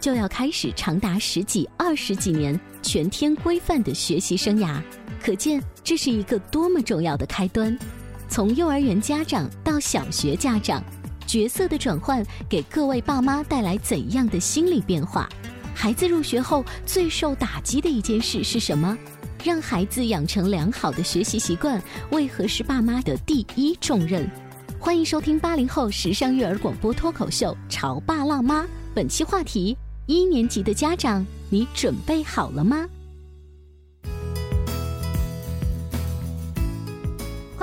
就要开始长达十几、二十几年全天规范的学习生涯，可见这是一个多么重要的开端。从幼儿园家长到小学家长，角色的转换给各位爸妈带来怎样的心理变化？孩子入学后最受打击的一件事是什么？让孩子养成良好的学习习惯，为何是爸妈的第一重任？欢迎收听八零后时尚育儿广播脱口秀《潮爸辣妈》，本期话题：一年级的家长，你准备好了吗？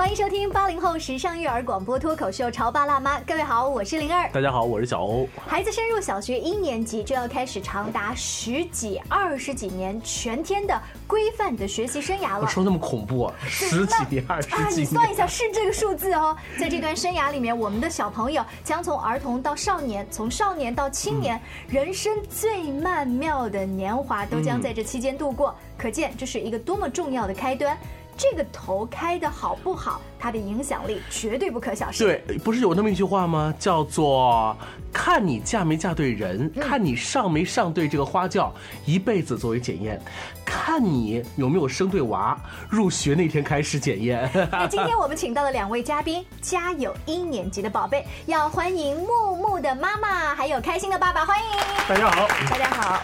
欢迎收听八零后时尚育儿广播脱口秀《潮爸辣妈》，各位好，我是灵儿。大家好，我是小欧。孩子升入小学一年级，就要开始长达十几、二十几年全天的规范的学习生涯了。说那么恐怖啊，十几年、二十啊，几年。你算一下，是这个数字哦。在这段生涯里面，我们的小朋友将从儿童到少年，从少年到青年，人生最曼妙的年华都将在这期间度过。可见这是一个多么重要的开端。这个头开的好不好，它的影响力绝对不可小视。对，不是有那么一句话吗？叫做“看你嫁没嫁对人，看你上没上对这个花轿，一辈子作为检验；看你有没有生对娃，入学那天开始检验。”那今天我们请到了两位嘉宾，家有一年级的宝贝，要欢迎木木的妈妈，还有开心的爸爸，欢迎大家好，大家好。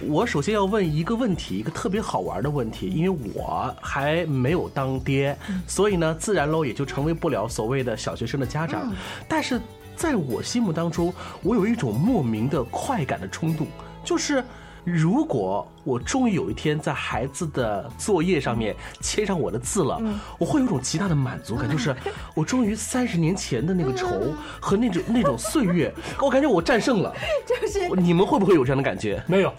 我首先要问一个问题，一个特别好玩的问题，因为我还没有当爹，所以呢，自然喽也就成为不了所谓的小学生的家长。但是在我心目当中，我有一种莫名的快感的冲动，就是。如果我终于有一天在孩子的作业上面签上我的字了，我会有一种极大的满足感，就是 我终于三十年前的那个愁和那种那种岁月，我感觉我战胜了。就是你们会不会有这样的感觉？没有，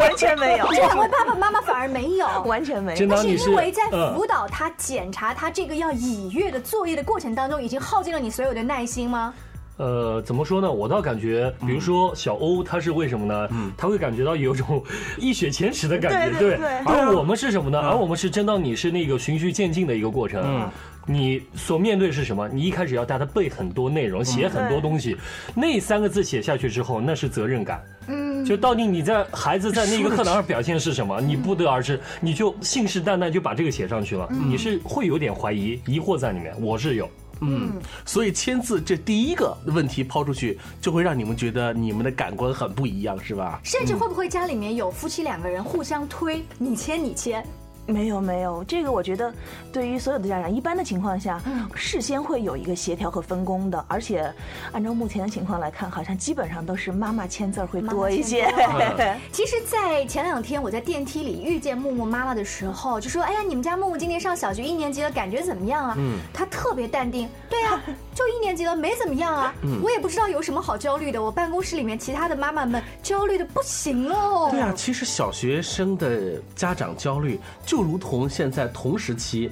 完全没有，这两位爸爸妈妈反而没有，完全没有。真的是因为在嗯辅导他、检查他这个要乙阅的作业的过程当中，已经耗尽了你所有的耐心吗？呃，怎么说呢？我倒感觉，比如说小欧，他是为什么呢？他会感觉到有一种一雪前耻的感觉，对而我们是什么呢？而我们是真当你是那个循序渐进的一个过程。嗯你所面对是什么？你一开始要带他背很多内容，写很多东西，那三个字写下去之后，那是责任感。嗯，就到底你在孩子在那个课堂上表现是什么，你不得而知，你就信誓旦旦就把这个写上去了，你是会有点怀疑、疑惑在里面。我是有。嗯，所以签字这第一个问题抛出去，就会让你们觉得你们的感官很不一样，是吧？甚至会不会家里面有夫妻两个人互相推，你签你签？没有没有，这个我觉得对于所有的家长，一般的情况下，事先会有一个协调和分工的，而且按照目前的情况来看，好像基本上都是妈妈签字儿会多一些。其实，在前两天我在电梯里遇见木木妈妈的时候，就说：“哎呀，你们家木木今年上小学一年级了，感觉怎么样啊？”嗯，她特别淡定。对呀、就一年级了，没怎么样啊。我也不知道有什么好焦虑的。我办公室里面其他的妈妈们焦虑的不行哦。对啊，其实小学生的家长焦虑，就如同现在同时期，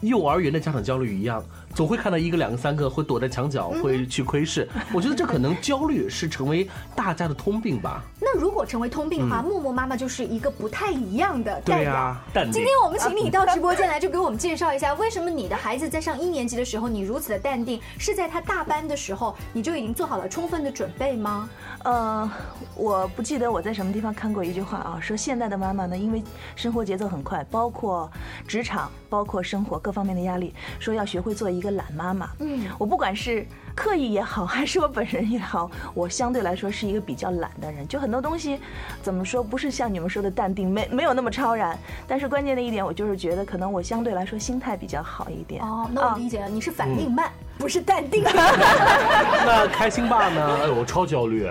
幼儿园的家长焦虑一样，总会看到一个、两个、三个会躲在墙角，会去窥视。我觉得这可能焦虑是成为大家的通病吧。那如果成为通病的话，默默妈妈就是一个不太一样的代表。对呀，淡定今天我们请你到直播间来，就给我们介绍一下，为什么你的孩子在上一年级的时候，你如此的淡定？是在他大班的时候，你就已经做好了充分的准备吗？呃，我不记得我在什么地方看过一句话啊，说现在的妈妈呢，因为生活节奏很快，包括职场、包括生活各方面的压力，说要学会做一个懒妈妈。嗯，我不管是刻意也好，还是我本人也好，我相对来说是一个比较懒的人，就很多东西怎么说，不是像你们说的淡定，没没有那么超然。但是关键的一点，我就是觉得可能我相对来说心态比较好一点。哦，那我理解了，你是反应慢，不是淡定。那开心爸呢？哎，我超焦虑，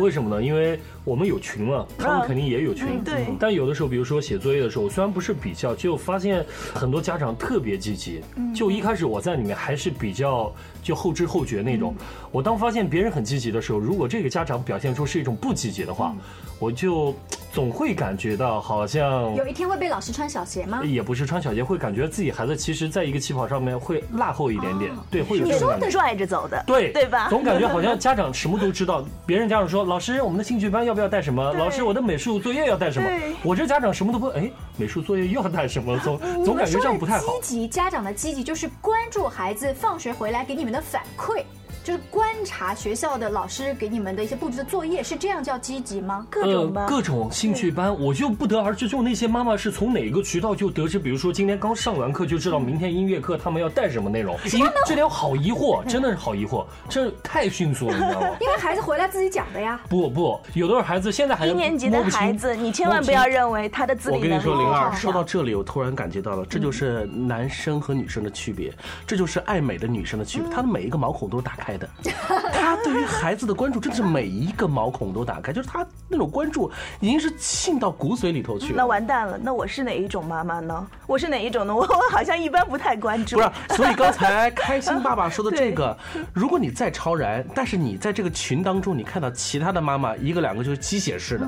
为什么呢？因为我们有群嘛，他们肯定也有群。对但有的时候，比如说写作业的时候，虽然不是比较，就发现很多家长特别积极。就一开始我在里面还是比较就后知后觉那种。我当发现别人很积极的时候，如果这个家长表现出是一种不积极的话，我就总会感觉到好像有一天会被老师穿小鞋吗？也不是穿小鞋，会感觉自己孩子其实在一个起跑上面会落后一点点。对，会有你说的这种感觉。拽着走的，对对吧？总感觉好像家长什么都知道。别人家长说：“老师，我们的兴趣班要不要带什么？”老师，我的美术作业要带什么？我这家长什么都不，哎，美术作业又要带什么？总总感觉这样不太好。积极，家长的积极就是关注孩子放学回来给你们的反馈，就是观察学校的老师给你们的一些布置的作业，是这样叫积极吗？各种各种兴趣班，我就不得而知。就那些妈妈是从哪个渠道就得知，比如说今天刚上完课就知道明天音乐课他们要带什么内容，因为这点好疑惑，真的是好疑惑，这太迅速了，你知道吗？因为孩子回来自己讲的呀。不不，有的孩子现在还一年级的孩子，你千万不要认为他的自理能力我跟你说，灵儿，说到这里，我突然感觉到了，这就是男生和女生的区别，这就是爱美的女生的区别。她的每一个毛孔都是打开的，他对于孩子的关注真的是每一个毛孔都打开，就是他那种关注已经是沁到骨髓里头去那。完蛋了，那我是哪一种妈妈呢？我是哪一种呢？我 我好像一般不太关注。不是，所以刚才开心爸爸 说的这个，如果你再超然，但是你在这个群当中，你看到其他的妈妈一个两个就是鸡血似的，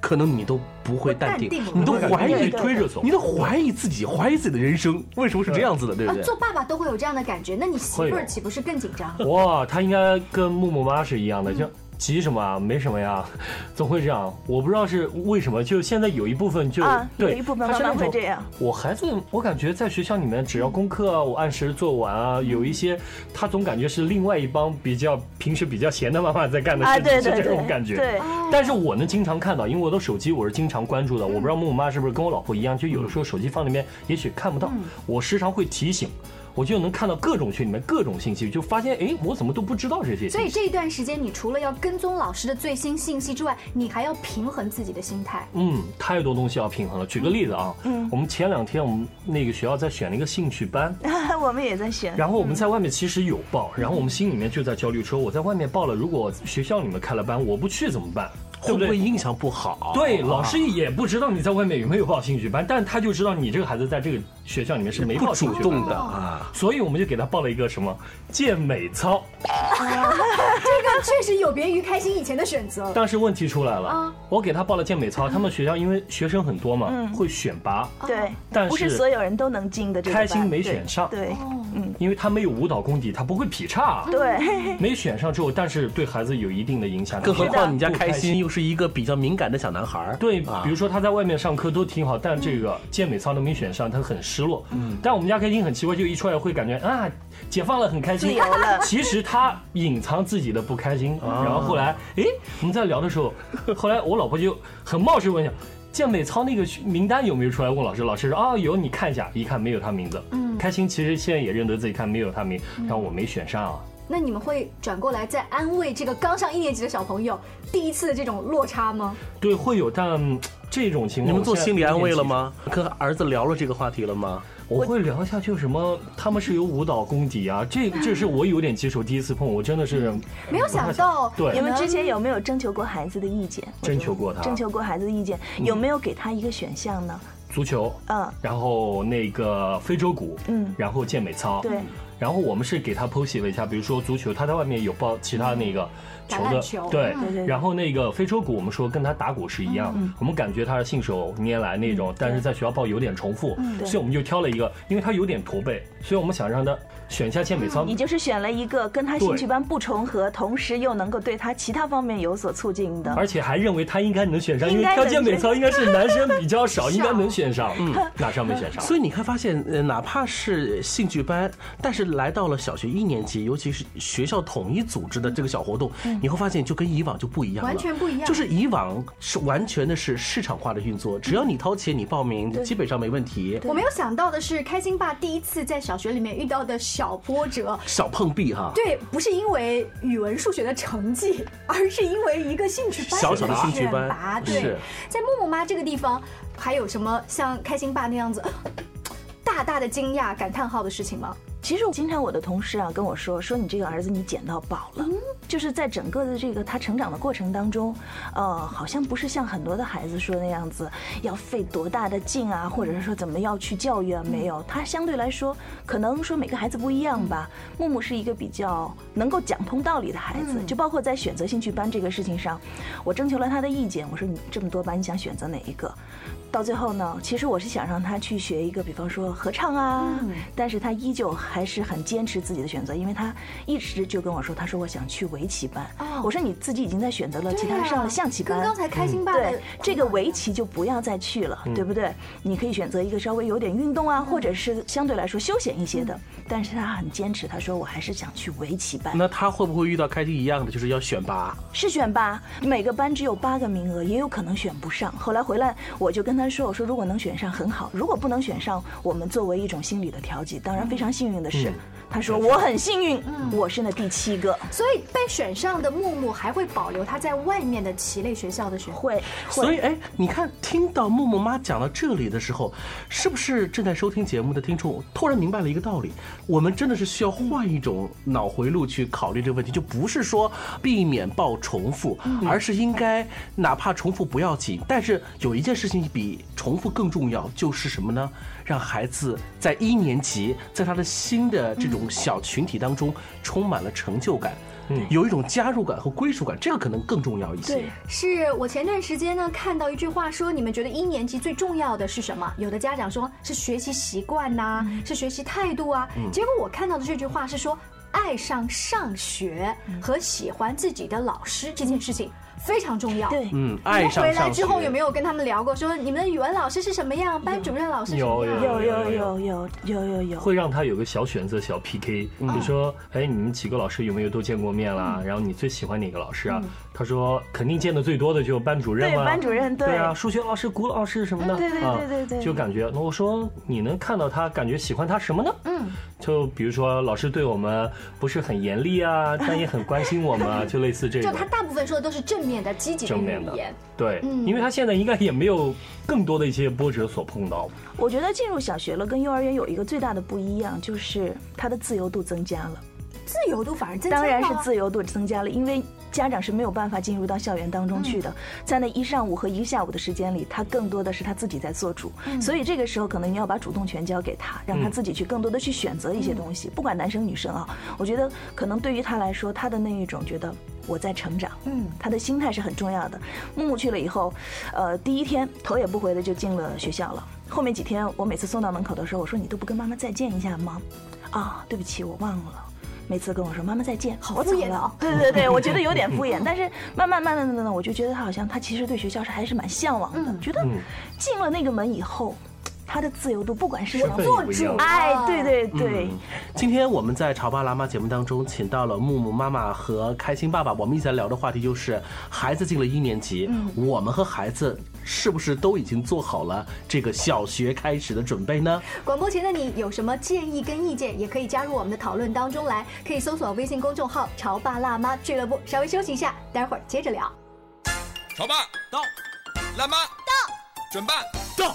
可能你都不会淡定淡定，你都怀疑推着走你都怀疑自己，怀疑自己的人生为什么是这样子的，对不啊，对？做爸爸都会有这样的感觉，那你媳妇儿岂不是更紧张？哇，她应该跟木木妈是一样的，嗯就急什么啊？没什么呀，总会这样。我不知道是为什么，就现在有一部分就啊对，有一部分妈妈他是那种会这样。我孩子，我感觉在学校里面，只要功课啊，我按时做完啊，有一些他总感觉是另外一帮比较平时比较闲的妈妈在干的啊，事情，是对对对，这种感觉。对，但是我能经常看到，因为我的手机我是经常关注的，我不知道木木妈是不是跟我老婆一样，就有的时候手机放那边也许看不到，我时常会提醒，我就能看到各种群里面各种信息，就发现哎，我怎么都不知道这些。所以这一段时间，你除了要跟踪老师的最新信息之外，你还要平衡自己的心态。嗯，太多东西要平衡了。举个例子啊，嗯，我们前两天我们那个学校在选了一个兴趣班，我们也在选。然后我们在外面其实有报，然后我们心里面就在焦虑说，我在外面报了，如果学校里面开了班，我不去怎么办？会不？会印象不好？对，啊老师也不知道你在外面有没有报兴趣班，但他就知道你这个孩子在这个学校里面是没不报兴趣班主动的啊。所以我们就给他报了一个什么健美操。这个确实有别于开心以前的选择。但是问题出来了啊。了，我给他报了健美操，他们学校因为学生很多嘛，会选拔，对，但不是是所有人都能进的这个。开心没选上对。嗯。因为他没有舞蹈功底，他不会劈叉。对，没选上之后，但是对孩子有一定的影响。更何况你家开心。又是一个比较敏感的小男孩儿。对，啊。比如说他在外面上课都挺好，但这个健美操都没选上，他很失落。嗯，但我们家开心很奇怪，就一出来会感觉啊，解放了，很开心。自由了其实他隐藏自己的不开心，然后后来，哎，我们在聊的时候，后来我老婆就很冒失问一下。健美操那个名单有没有出来？问老师，老师说啊有，你看一下，一看没有他名字。嗯，开心其实现在也认得自己看没有他名，然后我没选上啊。那你们会转过来再安慰这个刚上一年级的小朋友第一次的这种落差吗？对，会有，但嗯这种情况你们做心理安慰了吗？跟儿子聊了这个话题了吗？我会聊一下，就什么他们是有舞蹈功底啊，这这是我有点棘手，第一次碰，我真的是没有想到，对你们之前有没有征求过孩子的意见？征求过他征求过孩子的意见，有没有给他一个选项呢？足球，嗯，然后那个非洲鼓，嗯然后健美操，对，然后我们是给他剖析了一下，比如说足球，他在外面有报其他那个球的，球对嗯。对对然后那个非洲鼓，我们说跟他打鼓是一样，我们感觉他是信手拈来那种，但是在学校报有点重复，对。所以我们就挑了一个，因为他有点驼背，所以我们想让他选一下健美操。你就是选了一个跟他兴趣班不重合，同时又能够对他其他方面有所促进的。而且还认为他应该能选上，因为跳健美操应该是男生比较少，少应该能选上，嗯，哪上。没选上？所以你看，发现呃，哪怕是兴趣班，但是来到了小学一年级，尤其是学校统一组织的这个小活动，你会发现就跟以往就不一样了，完全不一样。就是以往是完全的是市场化的运作，只要你掏钱，你报名，基本上没问题。我没有想到的是，开心爸第一次在小学里面遇到的小波折，小碰壁哈，对，不是因为语文、数学的成绩，而是因为一个兴趣班小小的兴趣班。对，在木木妈这个地方，还有什么像开心爸那样子 大大的惊讶、感叹号的事情吗？其实我经常我的同事啊跟我说，说你这个儿子你捡到宝了，就是在整个的这个他成长的过程当中，呃，好像不是像很多的孩子说那样子要费多大的劲啊，或者是说怎么要去教育啊，没有，他相对来说可能说每个孩子不一样吧。木木是一个比较能够讲通道理的孩子，就包括在选择兴趣班这个事情上，我征求了他的意见，我说你这么多班你想选择哪一个？到最后呢，其实我是想让他去学一个，比方说合唱啊，但是他依旧还是很坚持自己的选择，因为他一直就跟我说，他说我想去围棋班。哦我说你自己已经在选择了，其他上了象棋班。跟刚才开心爸的对这个围棋就不要再去了，对不对？你可以选择一个稍微有点运动啊，或者是相对来说休闲一些的。但是他很坚持，他说我还是想去围棋班。那他会不会遇到开心一样的，就是要选拔？是选拔，每个班只有八个名额，也有可能选不上。后来回来，我就跟他说：“我说如果能选上很好，如果不能选上，我们作为一种心理的调剂。当然非常幸运的是，他说我很幸运，嗯我是那第七个。所以被选上的木木还会保留他在外面的棋类学校的学会，所以，哎，你看，听到木木妈讲到这里的时候，是不是正在收听节目的听众突然明白了一个道理？我们真的是需要换一种脑回路去考虑这个问题，就不是说避免报重复，而是应该哪怕重复不要紧，但是有一件事情比重复更重要，就是什么呢？让孩子在一年级，在他的新的这种小群体当中充满了成就感，嗯有一种加入感和归属感，这个可能更重要一些。对，是我前段时间呢看到一句话说，你们觉得一年级最重要的是什么？有的家长说是学习习惯呐、是学习态度啊。结果我看到的这句话是说，爱上上学和喜欢自己的老师这件事情非常重要。对，嗯，回来之后有没有跟他们聊过？说你们的语文老师是什么样？班主任老师什么样？有有有有有有有，会让他有个小选择、小 PK。比如说，哎，你们几个老师有没有都见过面啦？然后你最喜欢哪个老师啊？他说肯定见的最多的就是班主任对嘛，班主任对对啊，数学老师、古老师什么的，对对对啊对对对就感觉，那我说你能看到他，感觉喜欢他什么呢？嗯，就比如说老师对我们不是很严厉啊，但也很关心我们啊，就类似这种就他。大部分说的都是正面的、积极的正面的语言。对，嗯因为他现在应该也没有更多的一些波折所碰到。我觉得进入小学了，跟幼儿园有一个最大的不一样，就是他的自由度增加了。自由度反而增加了。当然是自由度增加了，因为家长是没有办法进入到校园当中去的，在那一上午和一下午的时间里，他更多的是他自己在做主，所以这个时候可能你要把主动权交给他，让他自己去更多的去选择一些东西，不管男生女生啊，我觉得可能对于他来说，他的那一种觉得我在成长，嗯他的心态是很重要的。木木去了以后，呃，第一天头也不回的就进了学校了。后面几天，我每次送到门口的时候，我说你都不跟妈妈再见一下吗？啊，对不起，我忘了。每次跟我说妈妈再见，好我走了。敷衍。哦。对对对，我觉得有点敷衍，但是慢慢慢慢的呢，我就觉得他好像他其实对学校是还是蛮向往的，觉得嗯。进了那个门以后，他的自由度不管是什么身份做主哎，对对对，今天我们在《潮爸辣妈》节目当中，请到了木木妈妈和开心爸爸，我们一起来聊的话题就是孩子进了一年级，我们和孩子是不是都已经做好了这个小学开始的准备呢？广播前的你有什么建议跟意见，也可以加入我们的讨论当中来，可以搜索微信公众号“潮爸辣妈俱乐部”。稍微休息一下，待会儿接着聊。潮爸到，辣妈到，准备。到，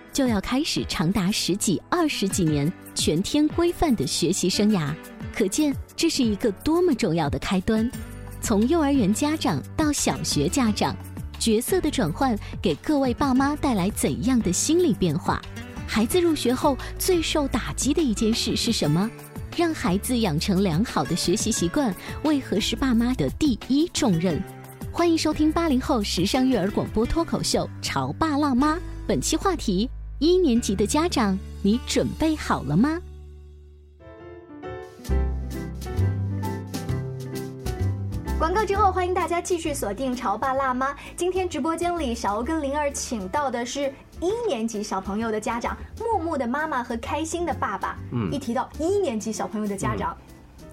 就要开始长达十几、二十几年全天规范的学习生涯，可见这是一个多么重要的开端。从幼儿园家长到小学家长，角色的转换给各位爸妈带来怎样的心理变化？孩子入学后最受打击的一件事是什么？让孩子养成良好的学习习惯，为何是爸妈的第一重任？欢迎收听八零后时尚育儿广播脱口秀《潮爸辣妈》，本期话题。一年级的家长，你准备好了吗？广告之后，欢迎大家继续锁定《潮爸辣妈》。今天直播间里，小欧跟灵儿请到的是一年级小朋友的家长，木木的妈妈和开心的爸爸。嗯，一提到一年级小朋友的家长，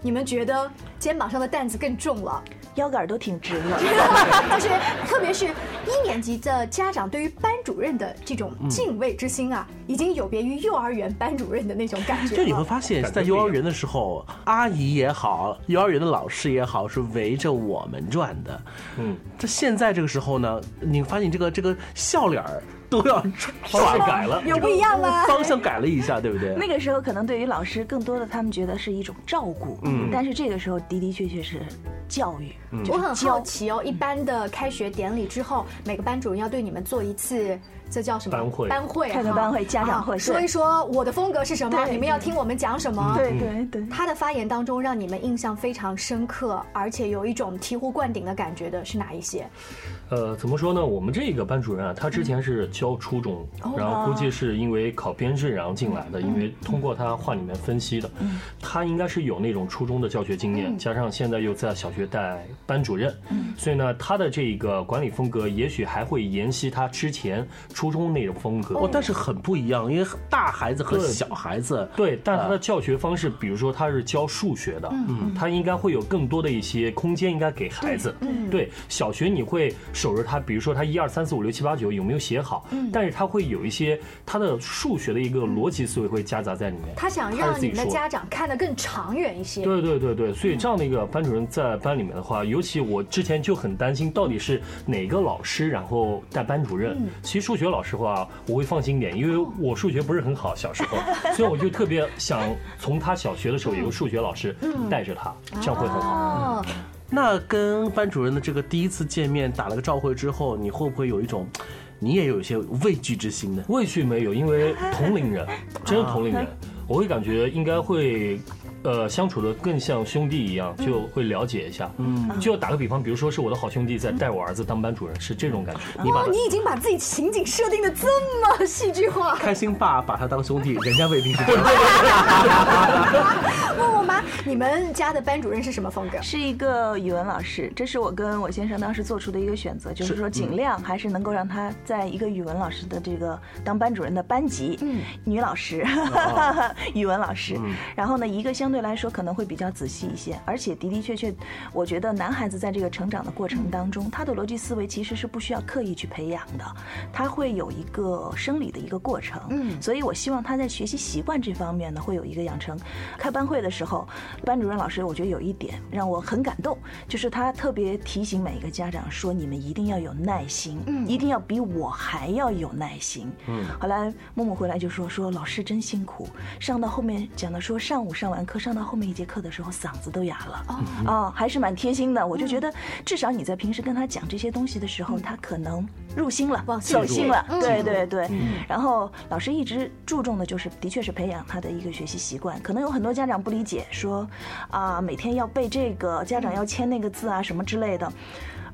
你们觉得肩膀上的担子更重了？腰杆都挺直了，就是，特别是一年级的家长对于班主任的这种敬畏之心啊，已经有别于幼儿园班主任的那种感觉。就你会发现，在幼儿园的时候，阿姨也好，幼儿园的老师也好，是围着我们转的。嗯，这现在这个时候呢，你发现这个这个笑脸儿。都要方向改了，有不一样吗？方向改了一下，对不对？那个时候可能对于老师更多的，他们觉得是一种照顾，嗯，但是这个时候的的确确是教育。嗯我很好奇哦，一般的开学典礼之后，每个班主任要对你们做一次。这叫什么班会？班会，开个班会，家长会，说一说我的风格是什么，你们要听我们讲什么？对对对。他的发言当中让你们印象非常深刻，而且有一种醍醐灌顶的感觉的是哪一些？呃，怎么说呢？我们这个班主任啊，他之前是教初中，然后估计是因为考编制然后进来的，因为通过他话里面分析的，他应该是有那种初中的教学经验，加上现在又在小学带班主任，所以呢，他的这个管理风格也许还会沿袭他之前。初中那种风格哦，但是很不一样，因为大孩子和小孩子对，但他的教学方式，比如说他是教数学的，嗯，他应该会有更多的一些空间，应该给孩子。对，小学你会守着他，比如说他一二三四五六七八九有没有写好，嗯，但是他会有一些他的数学的一个逻辑思维会夹杂在里面。他想让你们的家长看得更长远一些。对对对对，所以这样的一个班主任在班里面的话，尤其我之前就很担心，到底是哪个老师然后带班主任。其实数学。老师的话我会放心点，因为我数学不是很好，小时候，所以我就特别想从他小学的时候有个数学老师带着他，这样会很好。那跟班主任的这个第一次见面打了个照会之后，你会不会有一种，你也有一些畏惧之心呢？畏惧没有，因为同龄人，真是同龄人，我会感觉应该会。呃，相处的更像兄弟一样，就会了解一下。嗯，就打个比方，比如说是我的好兄弟在带我儿子当班主任，是这种感觉。你把你已经把自己情景设定的这么戏剧化。开心爸把他当兄弟，人家未必是。问我妈，你们家的班主任是什么风格？是一个语文老师，这是我跟我先生当时做出的一个选择，就是说尽量还是能够让他在一个语文老师的这个当班主任的班级，嗯，女老师，语文老师，然后呢，一个相。相对来说可能会比较仔细一些，而且的的确确，我觉得男孩子在这个成长的过程当中，他的逻辑思维其实是不需要刻意去培养的，他会有一个生理的一个过程。嗯，所以我希望他在学习习惯这方面呢，会有一个养成。开班会的时候，班主任老师我觉得有一点让我很感动，就是他特别提醒每一个家长说：“你们一定要有耐心，嗯，一定要比我还要有耐心。”嗯，后来默默回来就说：“说老师真辛苦，上到后面讲的说上午上完课。”上到后面一节课的时候，嗓子都哑了啊，还是蛮贴心的。我就觉得，至少你在平时跟他讲这些东西的时候，他可能入心了，走心了。对对对。然后老师一直注重的就是，的确是培养他的一个学习习惯。可能有很多家长不理解，说啊，每天要背这个，家长要签那个字啊，什么之类的。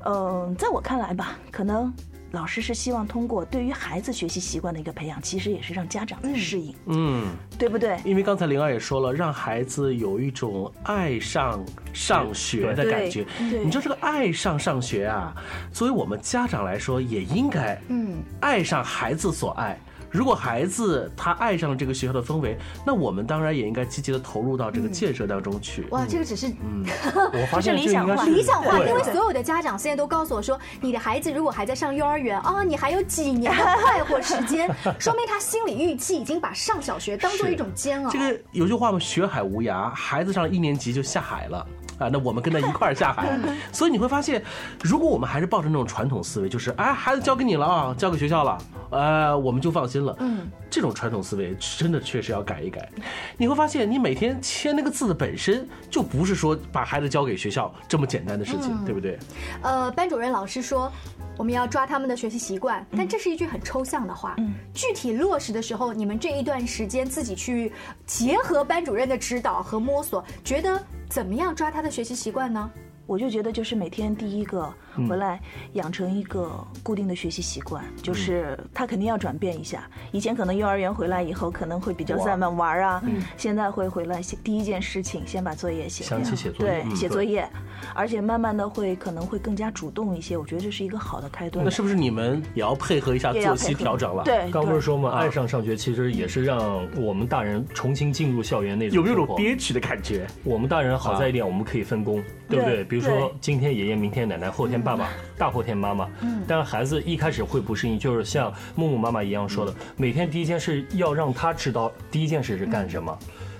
嗯，在我看来吧，可能。老师是希望通过对于孩子学习习惯的一个培养，其实也是让家长在适应，嗯，对不对？因为刚才灵儿也说了，让孩子有一种爱上上学的感觉。你知道这个爱上上学啊，作为我们家长来说，也应该嗯，爱上孩子所爱。如果孩子他爱上了这个学校的氛围，那我们当然也应该积极的投入到这个建设当中去。哇，这个只是嗯 我发现理想化理想化，因为所有的家长现在都告诉我说，你的孩子如果还在上幼儿园啊，你还有几年的快活时间，说明他心理预期已经把上小学当做一种煎熬。这个有句话嘛，学海无涯，孩子上了一年级就下海了。啊，那我们跟他一块儿下海，所以你会发现，如果我们还是抱着那种传统思维，就是哎，孩子交给你了啊，交给学校了，呃，我们就放心了。嗯，这种传统思维真的确实要改一改。你会发现，你每天签那个字的本身就不是说把孩子交给学校这么简单的事情，对不对？呃，班主任老师说。我们要抓他们的学习习惯，但这是一句很抽象的话。嗯具体落实的时候，你们这一段时间自己去结合班主任的指导和摸索，觉得怎么样抓他的学习习惯呢？我就觉得，就是每天第一个回来养成一个固定的学习习惯，就是他肯定要转变一下。以前可能幼儿园回来以后可能会比较散漫玩啊，现在会回来先第一件事情先把作业写想起写作业对，写作业，而且慢慢的会可能会更加主动一些。我觉得这是一个好的开端那。是不是你们也要配合一下作息调整了？，对，刚不是说嘛，啊爱上上学其实也是让我们大人重新进入校园那种有没有种憋屈的感觉？我们大人好在一点，我们可以分工，对不对？对比如说今天爷爷，明天奶奶，后天爸爸，大后天妈妈。嗯。但是孩子一开始会不适应，就是像木木妈妈一样说的，每天第一件事要让他知道第一件事是干什么。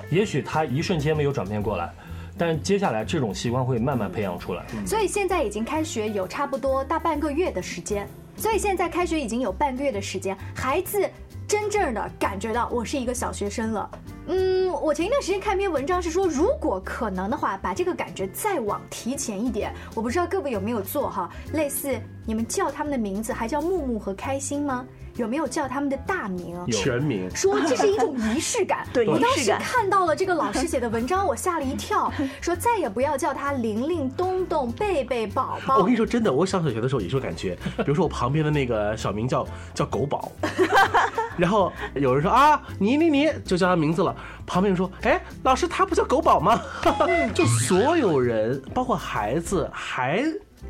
也许他一瞬间没有转变过来，但接下来这种习惯会慢慢培养出来。所以现在已经开学有差不多大半个月的时间，所以现在开学已经有半个月的时间，孩子真正的感觉到我是一个小学生了。嗯，我前一段时间看一篇文章是说，如果可能的话，把这个感觉再往提前一点。我不知道各位有没有做哈，类似你们叫他们的名字还叫木木和开心吗？有没有叫他们的大名？有全名。说这是一种仪式感。对我当时仪式感看到了这个老师写的文章，我吓了一跳，说再也不要叫他玲玲、东东、贝贝、宝宝。我跟你说真的，我上小学的时候也是有感觉，比如说我旁边的那个小名叫叫狗宝，然后有人说啊你你你就叫他名字了，旁边人说哎老师他不叫狗宝吗？就所有人包括孩子还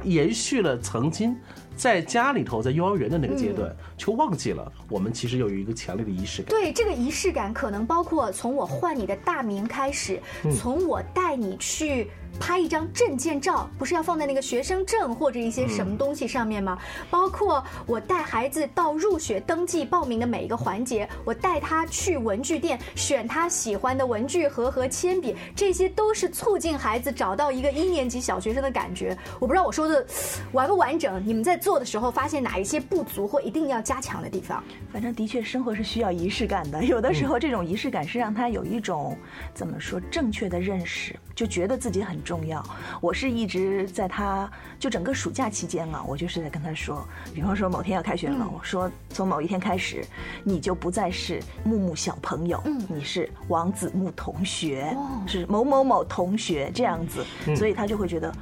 延续了曾经。在家里头，在幼儿园的那个阶段，就忘记了我们其实有一个强烈的仪式感。对这个仪式感，可能包括从我唤你的大名开始，从我带你去拍一张证件照，不是要放在那个学生证或者一些什么东西上面吗？包括我带孩子到入学登记报名的每一个环节，我带他去文具店选他喜欢的文具盒和铅笔，这些都是促进孩子找到一个一年级小学生的感觉。我不知道我说的完不完整，你们在做的时候发现哪一些不足或一定要加强的地方？反正的确，生活是需要仪式感的。有的时候，这种仪式感是让他有一种怎么说正确的认识，就觉得自己很重要。我是一直在他就整个暑假期间啊，我就是在跟他说，比方说某天要开学了，我说从某一天开始，你就不再是木木小朋友，你是王子木同学，是某某某同学这样子，所以他就会觉得。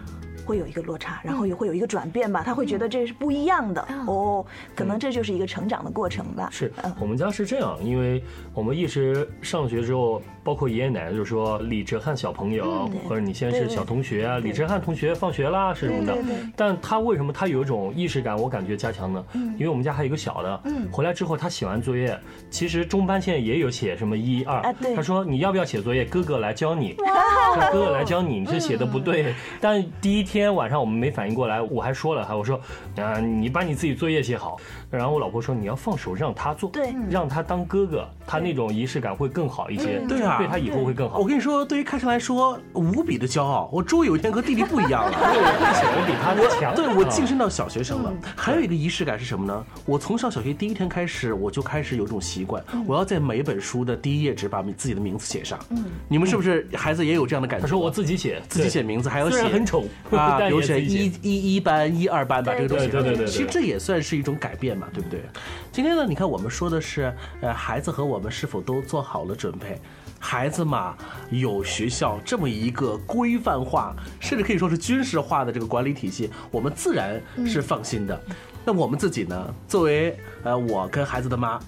会有一个落差，然后也会有一个转变吧，他会觉得这是不一样的。哦，可能这就是一个成长的过程吧。是我们家是这样，因为我们一直上学之后，包括爷爷奶奶就说李哲翰小朋友，或者你现在是小同学啊，李哲翰同学放学啦是什么的。但他为什么他有一种意识感？我感觉加强呢？因为我们家还有一个小的，回来之后他写完作业，其实中班现在也有写什么一二，他说你要不要写作业？哥哥来教你，说哥哥来教你，你这写的不对。但第一天晚上我们没反应过来，我还说了，我说啊，你把你自己作业写好。然后我老婆说你要放手让他做，对，让他当哥哥，他那种仪式感会更好一些，对啊，对他以后会更好。我跟你说，对于开车来说，无比的骄傲。我终于有一天和弟弟不一样了，对我比他强。对我晋升到小学生了。还有一个仪式感是什么呢？我从上小学第一天开始，我就开始有一种习惯，我要在每本书的第一页纸把自己的名字写上。嗯，你们是不是孩子也有这样的感觉？他说我自己写，自己写名字，还要写，很丑啊，但比如写一一一班、一二班，把这个东西对对对对对其实这也算是一种改变嘛，对不对？今天呢，你看我们说的是，呃，孩子和我们是否都做好了准备？孩子嘛，有学校这么一个规范化，甚至可以说是军事化的这个管理体系，我们自然是放心的。那我们自己呢？作为呃，我跟孩子的妈，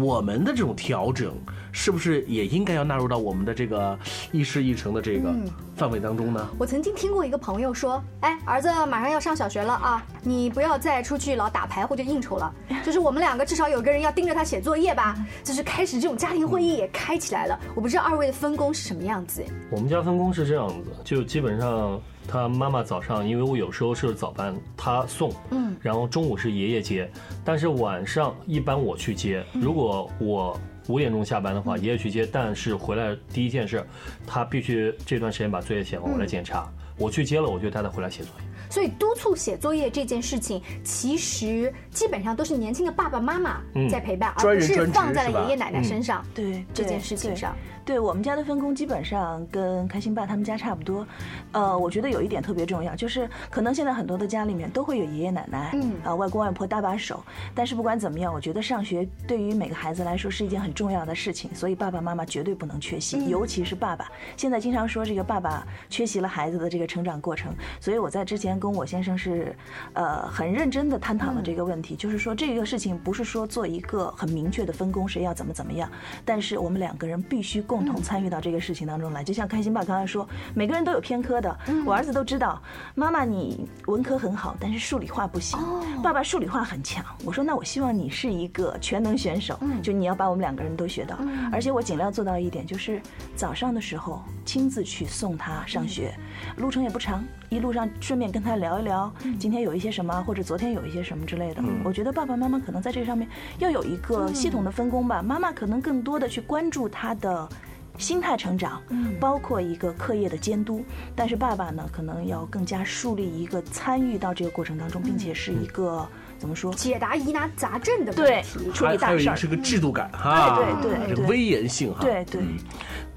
我们的这种调整，是不是也应该要纳入到我们的这个议事议程的这个范围当中呢？我曾经听过一个朋友说：“哎，儿子马上要上小学了啊，你不要再出去老打牌或者应酬了，就是我们两个至少有个人要盯着他写作业吧。”就是开始这种家庭会议也开起来了。我不知道二位的分工是什么样子。我们家分工是这样子，就基本上。他妈妈早上，因为我有时候是早班，他送，嗯，然后中午是爷爷接，但是晚上一般我去接。如果我五点钟下班的话，爷爷去接，但是回来第一件事，他必须这段时间把作业写完，我来检查。我去接了，我就带他回来写作业。所以督促写作业这件事情，其实基本上都是年轻的爸爸妈妈在陪伴，而不是放在了爷爷奶奶身上。对这件事情上。对我们家的分工基本上跟开心爸他们家差不多，呃，我觉得有一点特别重要，就是可能现在很多的家里面都会有爷爷奶奶，嗯，啊，外公外婆搭把手。但是不管怎么样，我觉得上学对于每个孩子来说是一件很重要的事情，所以爸爸妈妈绝对不能缺席，尤其是爸爸。现在经常说这个爸爸缺席了孩子的这个成长过程，所以我在之前跟我先生是，呃，很认真的探讨了这个问题，就是说这个事情不是说做一个很明确的分工，谁要怎么怎么样，但是我们两个人必须共。同参与到这个事情当中来，就像开心爸刚才说，每个人都有偏科的。我儿子都知道，妈妈你文科很好，但是数理化不行。爸爸数理化很强。我说那我希望你是一个全能选手，就你要把我们两个人都学到。而且我尽量做到一点，就是早上的时候亲自去送他上学，路程也不长，一路上顺便跟他聊一聊今天有一些什么，或者昨天有一些什么之类的。我觉得爸爸妈妈可能在这上面要有一个系统的分工吧。妈妈可能更多的去关注他的。心态成长，嗯，包括一个课业的监督，但是爸爸呢，可能要更加树立一个参与到这个过程当中，并且是一个怎么说，解答疑难杂症的问题，处理大事儿，是个制度感哈，对对对，这个威严性哈，对对。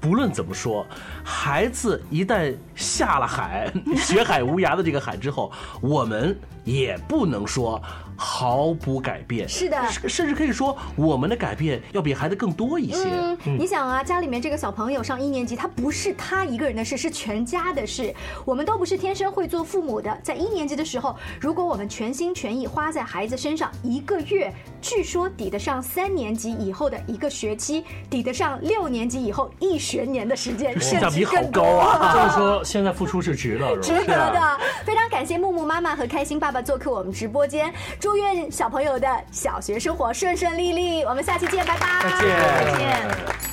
不论怎么说，孩子一旦下了海，学海无涯的这个海之后，我们也不能说。毫不改变，是的，甚至可以说我们的改变要比孩子更多一些。嗯，你想啊，家里面这个小朋友上一年级，他不是他一个人的事，是全家的事。我们都不是天生会做父母的，在一年级的时候，如果我们全心全意花在孩子身上，一个月据说抵得上三年级以后的一个学期，抵得上六年级以后一学年的时间，性价比好高啊！就是说，现在付出是值的，值得的。非常感谢木木妈妈和开心爸爸做客我们直播间，祝。祝愿小朋友的小学生活顺顺利利，我们下期见，拜拜，再见，再见。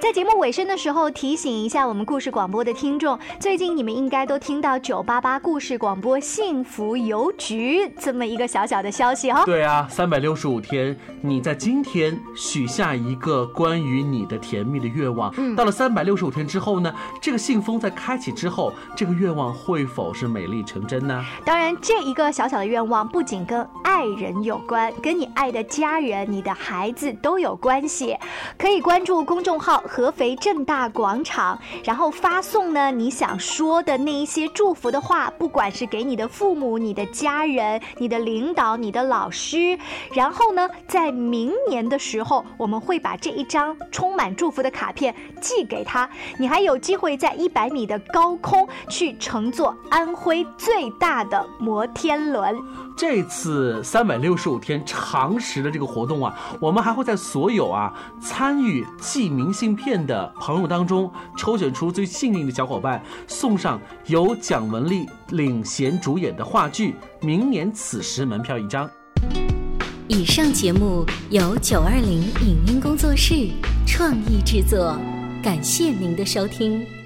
在节目尾声的时候，提醒一下我们故事广播的听众，最近你们应该都听到九八八故事广播幸福邮局这么一个小小的消息哈。对啊，三百六十五天，你在今天许下一个关于你的甜蜜的愿望，嗯，到了三百六十五天之后呢，这个信封在开启之后，这个愿望会否是美丽成真呢？当然，这一个小小的愿望不仅跟爱人有关，跟你爱的家人、你的孩子都有关系，可以关注公众号。合肥正大广场，然后发送呢你想说的那一些祝福的话，不管是给你的父母、你的家人、你的领导、你的老师，然后呢，在明年的时候，我们会把这一张充满祝福的卡片寄给他，你还有机会在一百米的高空去乘坐安徽最大的摩天轮。这次三百六十五天常识的这个活动啊，我们还会在所有啊参与寄明信片的朋友当中抽选出最幸运的小伙伴，送上由蒋雯丽领衔主演的话剧《明年此时》门票一张。以上节目由九二零影音工作室创意制作，感谢您的收听。